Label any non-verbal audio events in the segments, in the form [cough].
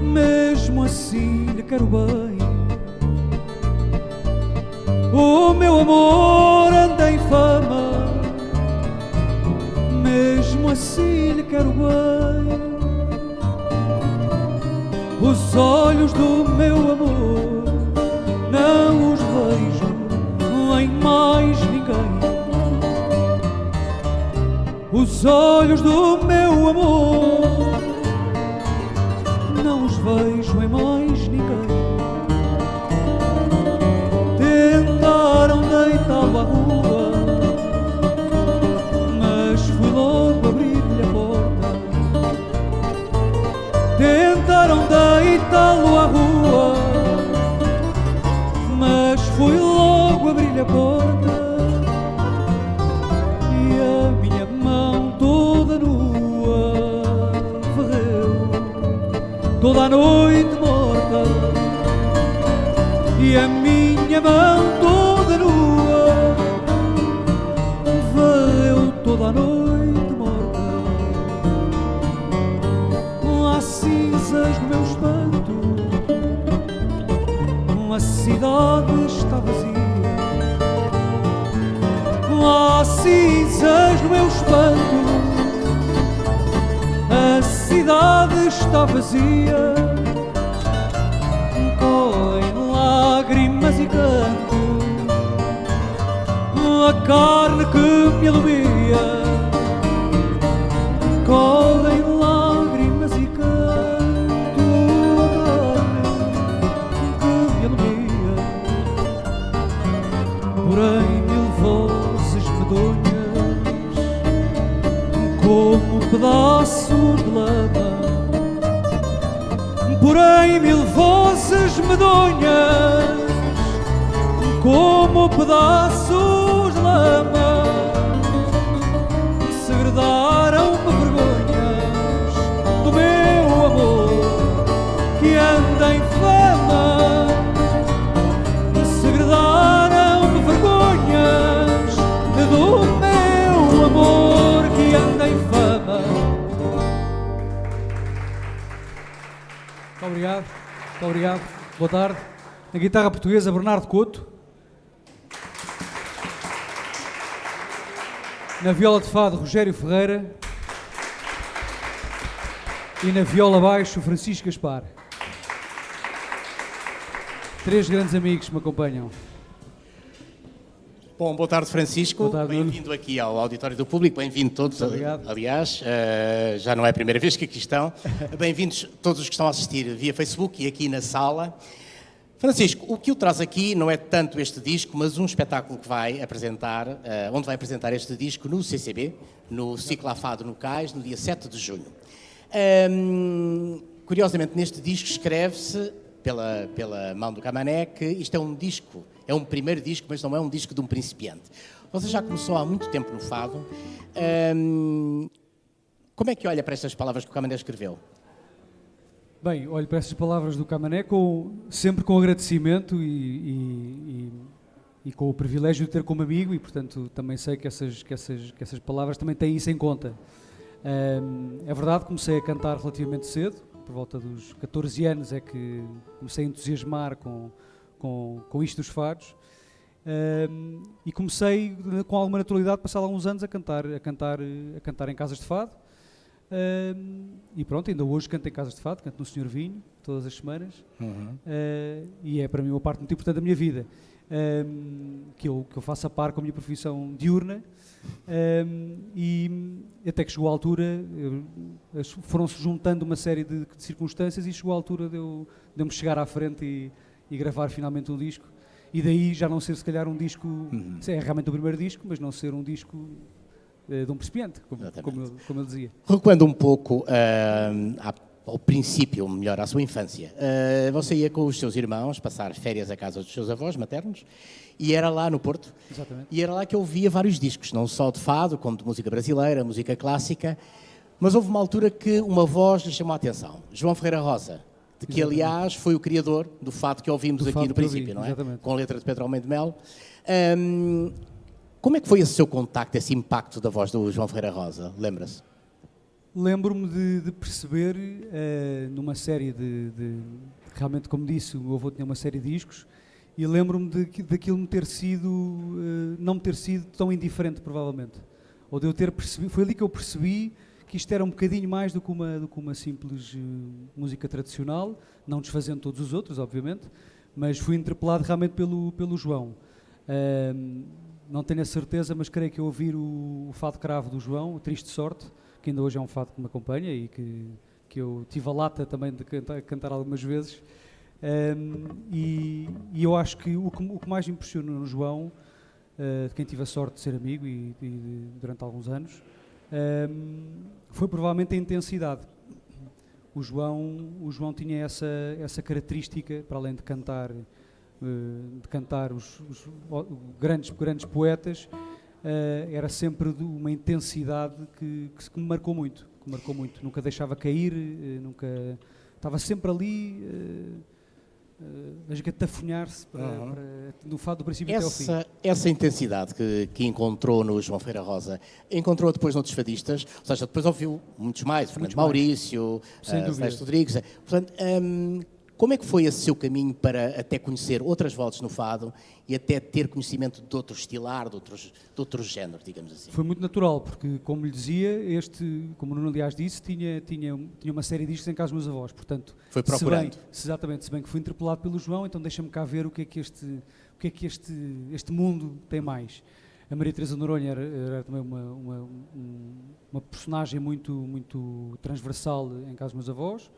Mesmo assim lhe quero bem. O meu amor anda em fama, mesmo assim lhe quero bem. Os olhos do meu amor não os vejo em mais ninguém. Os olhos do meu amor não os vejo em mais ninguém. Toda a noite morta. E a minha mão toda nua varreu toda a noite morta. Há cinzas no meu espanto, a cidade está vazia. Correm lágrimas e canto, a carne que me alumia. Medonhas, como pedaços de lama, segredaram-me vergonhas do meu amor que anda em fama. Segredaram-me vergonhas do meu amor que anda em fama. Muito obrigado, muito obrigado. Boa tarde. Na guitarra portuguesa, Bernardo Couto. Na viola de fado, Rogério Ferreira. E na viola baixo, Francisco Gaspar. Três grandes amigos que me acompanham. Bom, boa tarde, Francisco. Bem-vindo aqui ao Auditório do Público. Bem-vindo todos. Obrigado. Aliás, eh, já não é a primeira vez que aqui estão. [laughs] Bem-vindos todos os que estão a assistir via Facebook e aqui na sala. Francisco, o que o traz aqui não é tanto este disco, mas um espetáculo que vai apresentar, eh, onde vai apresentar este disco no CCB, no Ciclo Afado no Cais, no dia 7 de junho. Ahm, curiosamente, neste disco escreve-se, pela, pela mão do Camané, que isto é um disco, é um primeiro disco, mas não é um disco de um principiante. Você já começou há muito tempo no fado. Ahm, como é que olha para estas palavras que o Camané escreveu? Bem, olho para essas palavras do Camané com, sempre com agradecimento e, e- e- e com o privilégio de ter como amigo e, portanto, também sei que essas, que essas, que essas palavras também têm isso em conta. Ahm, é verdade, comecei a cantar relativamente cedo, por volta dos 14 anos é que comecei a entusiasmar com, com, com isto dos fados. Ahm, e comecei com alguma naturalidade, passado alguns anos, a cantar, a cantar, a cantar em casas de fado. Ahm, e pronto, ainda hoje canto em casas de fado, canto no Senhor Vinho, todas as semanas. Ah, e é para mim uma parte muito importante da minha vida. Ahm, que, eu, que eu faço a par com a minha profissão diurna. Ahm, e até que chegou a altura, foram-se juntando uma série de, de circunstâncias e chegou a altura de eu, de eu me chegar à frente e, e gravar finalmente um disco. E daí já não ser se calhar um disco, é realmente o primeiro disco, mas não ser um disco eh, de um principiante, como, como, eu, como eu dizia. Recuando um pouco ahm, à- ao princípio, ou melhor, à sua infância, ah, você ia com os seus irmãos passar férias à casa dos seus avós maternos e era lá no Porto. Exatamente. E era lá que eu via vários discos, não só de fado, como de música brasileira, música clássica. Mas houve uma altura que uma voz lhe chamou a atenção. João Ferreira Rosa, de que, Exatamente. aliás, foi o criador do fado que ouvimos Do aqui no vi, princípio, não é? exatamente. Com a letra de Pedro Almeida Melo. Ahm, Como é que foi esse seu contacto, esse impacto da voz do João Ferreira Rosa? Lembra-se? Lembro-me de, de, perceber uh, numa série de, de, Realmente, como disse, o meu avô tinha uma série de discos e lembro-me daquilo me ter sido. Uh, não me ter sido tão indiferente, provavelmente. Ou de eu ter percebido. Foi ali que eu percebi que isto era um bocadinho mais do que uma, do que uma simples uh, música tradicional, não desfazendo todos os outros, obviamente, mas fui interpelado realmente pelo, pelo João. não tenho a certeza, mas creio que eu ouvir o, o Fado Cravo do João, Triste Sorte, que ainda hoje é um fado que me acompanha e que, que eu tive a lata também de cantar, cantar algumas vezes. Um, e, e, eu acho que o, que o que mais me impressionou no João, uh, de quem tive a sorte de ser amigo e, e durante alguns anos, um, foi provavelmente a intensidade. O João, o João tinha essa, essa característica, para além de cantar, uh, de cantar os, os, os grandes, grandes poetas, uh, era sempre de uma intensidade que, que, que, me marcou muito, que marcou muito. Nunca deixava cair, uh, nunca estava sempre ali uh, a esgatafunhar-se uhum. do fado do princípio essa, até ao fim. Essa intensidade que, que encontrou no João Feira Rosa, encontrou depois noutros fadistas, ou seja, depois ouviu muitos mais, Fernando muitos Maurício, uh, Rodrigues. Portanto, um, como é que foi esse seu caminho para até conhecer outras vozes no fado e até ter conhecimento de outro estilar, de outros, de outros géneros, digamos assim? Foi muito natural, porque, como lhe dizia, este, como o Nuno aliás disse, tinha, tinha, tinha uma série discos em casa dos meus avós, portanto... Foi procurando. Se bem, exatamente, se bem que fui interpelado pelo João, então deixa-me cá ver o que é que este, o que é que este, este mundo tem mais. A Maria Teresa Noronha era, era também uma, uma, uma, personagem muito, muito transversal em casa dos meus avós,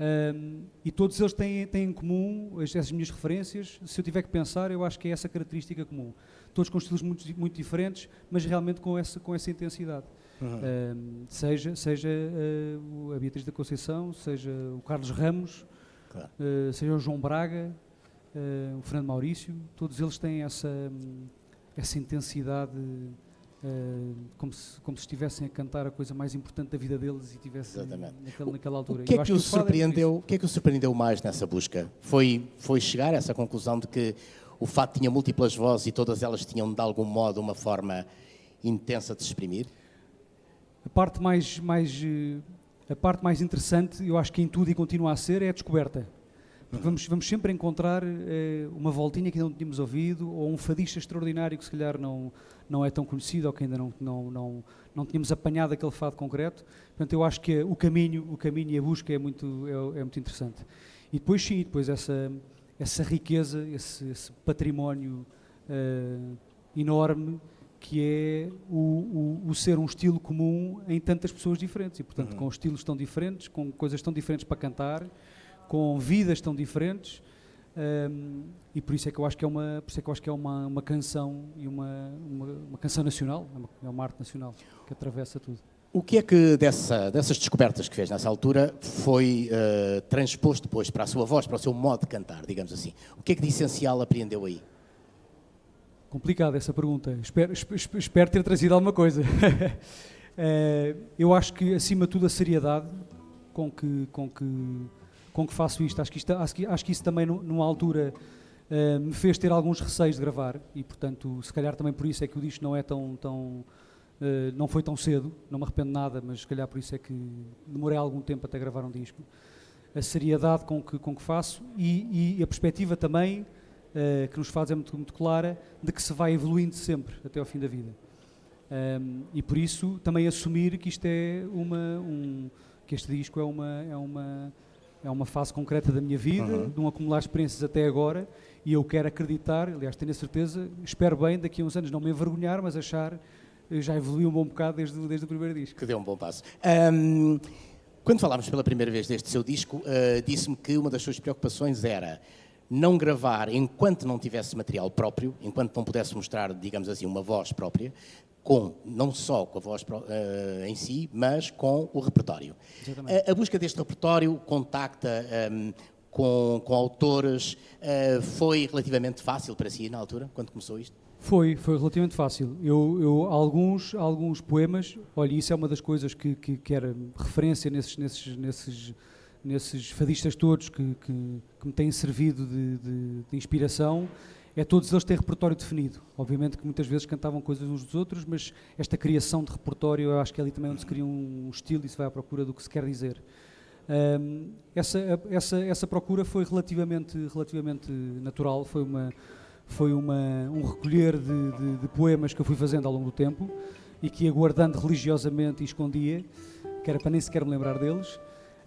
um, e todos eles têm, têm em comum essas minhas referências. Se eu tiver que pensar, eu acho que é essa característica comum. Todos com estilos muito, muito diferentes, mas realmente com essa, com essa intensidade. Uhum. Um, seja seja uh, a Beatriz da Conceição, seja o Carlos Ramos, claro. uh, seja o João Braga, uh, o Fernando Maurício, todos eles têm essa, essa intensidade Uh, como, se, como se estivessem a cantar a coisa mais importante da vida deles e estivessem naquela, naquela altura. O que, é que o, surpreendeu, o que é que o surpreendeu mais nessa busca? Foi, foi chegar a essa conclusão de que o fato tinha múltiplas vozes e todas elas tinham, de algum modo, uma forma intensa de se exprimir? A parte mais, mais, eh, a parte mais interessante, eu acho que em tudo e continua a ser, é a descoberta. Porque vamos, vamos sempre encontrar eh, uma voltinha que ainda não tínhamos ouvido, ou um fadista extraordinário que se calhar não, não é tão conhecido, ou que ainda não, não, não, não tínhamos apanhado aquele fado concreto. Portanto, eu acho que o caminho, o caminho e a busca é muito, é, é muito interessante. E depois sim, depois essa, essa riqueza, esse, esse património uh, enorme que é o, o, o, ser um estilo comum em tantas pessoas diferentes e portanto uhum. com estilos tão diferentes, com coisas tão diferentes para cantar com vidas tão diferentes. Um, e por isso é que eu acho que é uma, por isso é que eu acho que é uma, uma canção e uma, uma, uma canção nacional, é uma, é uma arte nacional que atravessa tudo. O que é que dessa, dessas descobertas que fez nessa altura foi uh, transposto depois para a sua voz, para o seu modo de cantar, digamos assim? O que é que de essencial apreendeu aí? Complicada essa pergunta. Espero, espero, espero ter trazido alguma coisa. uh, [laughs] eu acho que, acima de tudo, a seriedade com que, com que com que faço isto. Acho que, isto, acho que, acho que isso também, numa altura, uh, me fez ter alguns receios de gravar e, portanto, se calhar também por isso é que o disco não é tão. tão uh, não foi tão cedo, não me arrependo nada, mas se calhar por isso é que demorei algum tempo até gravar um disco. A seriedade com que, com que faço e, e a perspectiva também, uh, que nos faz é muito, muito clara, de que se vai evoluindo sempre até ao fim da vida. Um, e por isso também assumir que isto é uma. Um, que este disco é uma. É uma é uma fase concreta da minha vida, uhum. de um acumular experiências até agora, e eu quero acreditar, aliás, tenho a certeza, espero bem daqui a uns anos não me envergonhar, mas achar já evoluiu um bom bocado desde, desde o primeiro disco. Que deu um bom passo. Um, quando falámos pela primeira vez deste seu disco, uh, disse-me que uma das suas preocupações era não gravar enquanto não tivesse material próprio, enquanto não pudesse mostrar, digamos assim, uma voz própria, com não só com a voz uh, em si, mas com o repertório. A, a, busca deste repertório contacta um, ehm, com, com, autores uh, foi relativamente fácil para si na altura, quando começou isto? Foi, foi relativamente fácil. Eu, eu alguns, alguns poemas, olha, isso é uma das coisas que, que, que era referência nesses, nesses, nesses, nesses fadistas todos que, que, que me têm servido de, de, de inspiração, é todos eles têm repertório definido. Obviamente que muitas vezes cantavam coisas uns dos outros, mas esta criação de repertório, eu acho que é ali também onde se cria um estilo e se vai à procura do que se quer dizer. Um, essa, essa, essa procura foi relativamente, relativamente natural, foi, uma, foi uma, um recolher de, de, de, poemas que eu fui fazendo ao longo do tempo e que ia guardando religiosamente e escondia, que era para nem sequer me lembrar deles.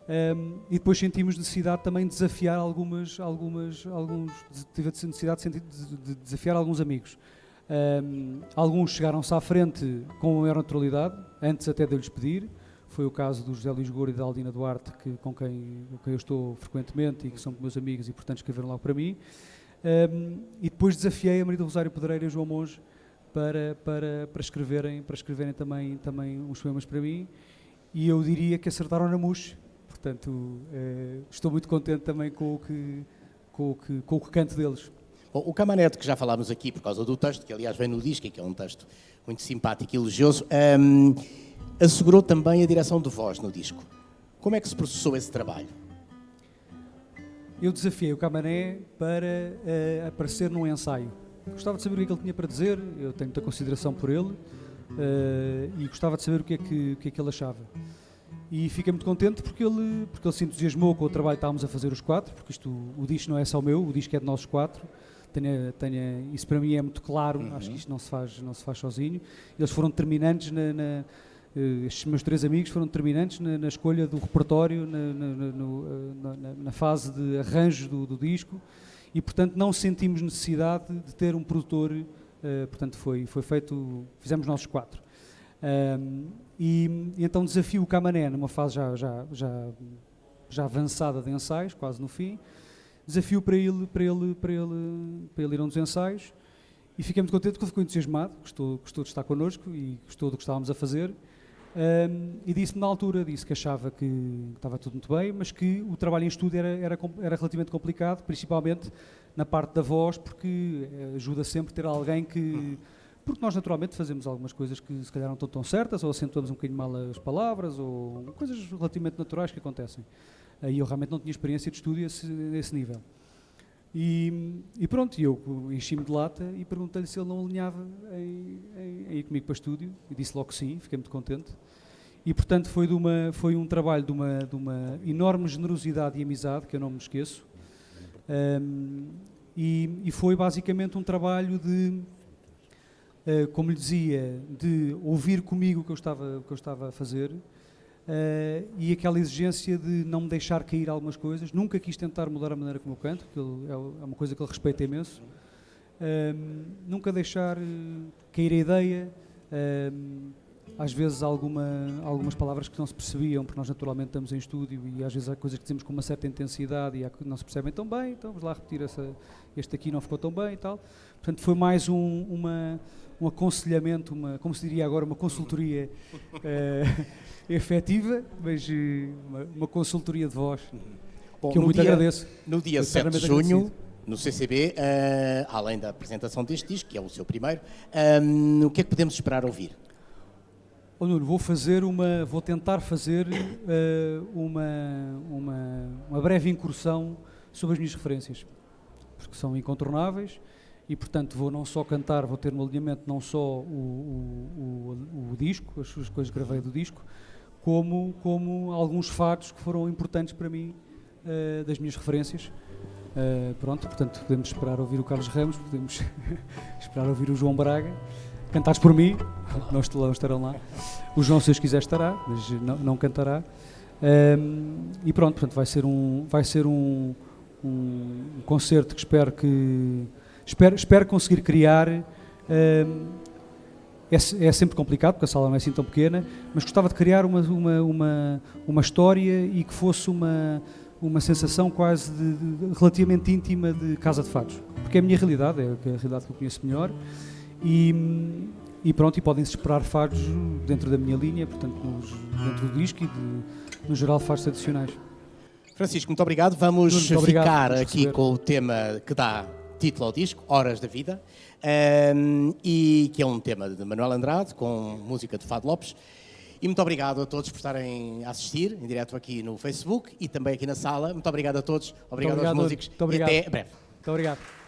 Um, e depois sentimos necessidade também de desafiar algumas, algumas, alguns, tive a necessidade de, de desafiar alguns amigos. Um, alguns chegaram-se à frente com maior naturalidade, antes até de eu lhes pedir. Foi o caso do José Luís Gouro e da Aldina Duarte, que, com, quem, com quem eu estou frequentemente e que são meus amigos e, portanto, escreveram logo para mim. Um, e depois desafiei a Maria do Rosário Pedreira e o João Monge para, para, para, escreverem, para escreverem também, também uns poemas para mim. E eu diria que acertaram na mousse Portanto, uh, estou muito contente também com o que, com o que, com o que canto deles. Bom, o Camanete, que já falámos aqui por causa do texto, que aliás vem no disco, que é um texto muito simpático e elogioso, um, ehm, assegurou também a direção de voz no disco. Como é que se processou esse trabalho? Eu desafiei o Camané para uh, aparecer num ensaio. Gostava de saber o que, é que ele tinha para dizer, eu tenho muita consideração por ele, uh, e gostava de saber o que é que, o que, é que ele achava. E fiquei muito contente porque ele, porque ele se entusiasmou com o trabalho que estávamos a fazer os quatro, porque isto, o disco não é só meu, o disco é de nós quatro. Tenha, tenha, isso para mim é muito claro, uhum. acho que isto não se faz, não se faz sozinho. Eles foram determinantes, na, na uh, estes meus três amigos foram determinantes na, na escolha do repertório, na, no, uh, na, fase de arranjo do, do, disco e, portanto, não sentimos necessidade de ter um produtor. Uh, portanto, foi, foi feito, fizemos nós quatro. Um, e, e, então desafio o Camané numa fase já, já, já, já avançada de ensaios, quase no fim, desafio para ele, para ele, para ele, para ele ir a um dos ensaios. E fiquei muito contente porque ficou entusiasmado, gostou, gostou de estar connosco e gostou do que estávamos a fazer. Um, e disse-me na altura, disse que achava que estava tudo muito bem, mas que o trabalho em estúdio era, era, era relativamente complicado, principalmente na parte da voz, porque eh, ajuda sempre ter alguém que porque nós naturalmente fazemos algumas coisas que se calhar não estão tão certas, ou acentuamos um bocadinho mal as palavras, ou coisas relativamente naturais que acontecem. E eu realmente não tinha experiência de esse, nesse nível. E, e pronto, eu enchi-me de lata e perguntei-lhe se ele não alinhava em, em, em ir comigo para estúdio, e disse logo que sim, fiquei muito contente. E portanto foi, uma, foi um trabalho de uma, de uma enorme generosidade e amizade, que eu não me esqueço. Um, e, e foi basicamente um trabalho de eh, como lhe dizia, de ouvir comigo o que eu estava, que eu estava a fazer uh, e aquela exigência de não me deixar cair algumas coisas. Nunca quis tentar mudar a maneira como eu canto, que ele, é, é uma coisa que ele respeita imenso. Uh, nunca deixar cair a ideia, às vezes alguma, algumas palavras que não se percebiam, porque nós naturalmente estamos em estúdio e às vezes há coisas que dizemos com uma certa intensidade e há que não se percebem tão bem, então vamos lá repetir essa, este aqui não ficou tão bem e tal. Portanto, foi mais um, uma um aconselhamento, uma, como se diria agora, uma consultoria uh, [laughs] efetiva, mas uh, uma, uma, consultoria de voz, Bom, que eu muito dia, agradeço. No dia 7 de junho, no CCB, uh, eh, além da apresentação deste disco, que é o seu primeiro, um, o que é que podemos esperar ouvir? Oh, Nuno, vou fazer uma, vou tentar fazer uma, uma, uma breve incursão sobre as minhas referências, porque são incontornáveis e portanto vou não só cantar, vou ter no alinhamento não só o, o, o, o disco, as, as coisas que gravei do disco, como, como alguns fatos que foram importantes para mim uh, das minhas referências. Uh, pronto, portanto podemos esperar ouvir o Carlos Ramos, podemos [laughs] esperar ouvir o João Braga, cantados por mim, [laughs] não estarão lá. O João, se os quiser, estará, mas não, não cantará. Um, e pronto, portanto, vai ser um, vai ser um, um concerto que espero que Espero, espero conseguir criar. Uh, é, é, sempre complicado, porque a sala não é assim tão pequena, mas gostava de criar uma, uma, uma, uma história e que fosse uma, uma sensação quase de, de, relativamente íntima de Casa de Fados. Porque é a minha realidade, é a realidade que eu conheço melhor. E, e pronto, e podem-se esperar fados dentro da minha linha, portanto, nos, dentro do disco e, de, no geral, fados tradicionais. Francisco, muito obrigado. Vamos muito obrigado ficar aqui com o tema que dá título ao disco, Horas da Vida, um, e que é um tema de Manuel Andrade, com música de Fado Lopes. E muito obrigado a todos por estarem a assistir, em direto aqui no Facebook e também aqui na sala. Muito obrigado a todos, obrigado, obrigado aos músicos e até breve. Muito obrigado.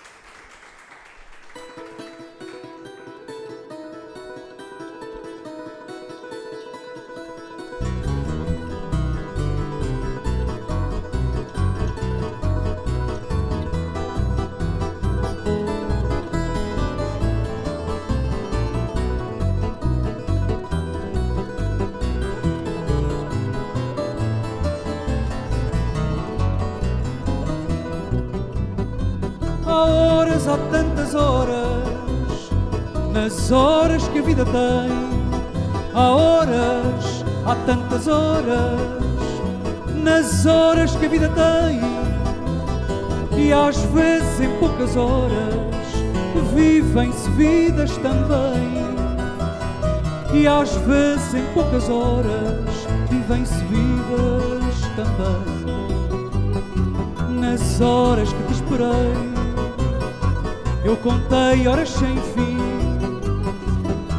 Horas, há tantas horas, nas horas que a vida tem. Há horas, há tantas horas, nas horas que a vida tem. E às vezes, em poucas horas, vivem-se vidas também. E às vezes, em poucas horas, vivem-se vidas também. Nas horas que te esperei, eu contei horas sem fim.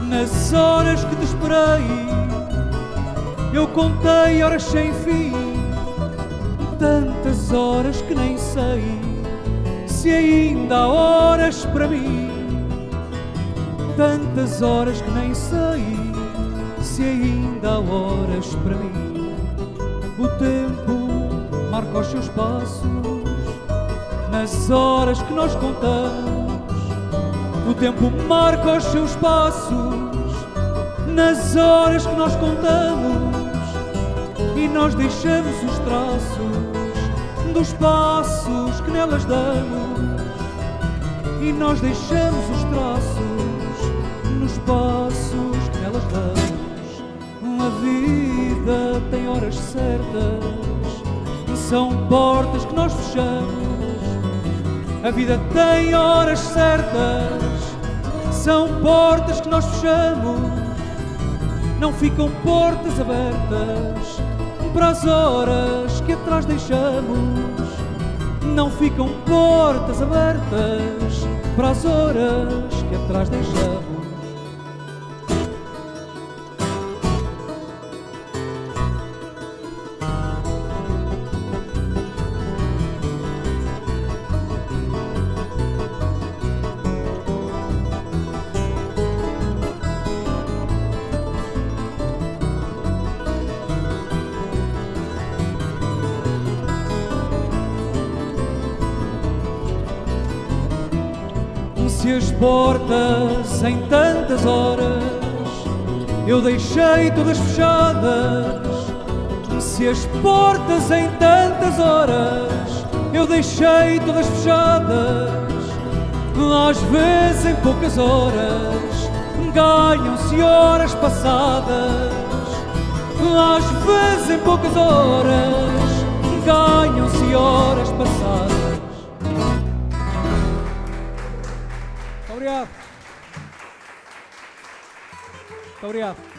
Nas horas que te esperei, eu contei horas sem fim. Tantas horas que nem sei se ainda há horas para mim. Tantas horas que nem sei se ainda há horas para mim. O tempo marca os seus passos nas horas que nós contamos. O tempo marca os seus passos nas horas que nós contamos e nós deixamos os traços dos passos que nelas damos e nós deixamos os traços nos passos que nelas damos. A vida tem horas certas, são portas que nós fechamos. A vida tem horas certas, são portas que nós fechamos. Não ficam portas abertas para as horas que atrás deixamos. Não ficam portas abertas para as horas que atrás deixamos. Portas em tantas horas. Eu deixei todas fechadas, se as portas em tantas horas eu deixei todas fechadas, às vezes em poucas horas ganham-se horas passadas, às vezes em poucas horas ganham-se horas passadas. Muito obrigado. Muito obrigado.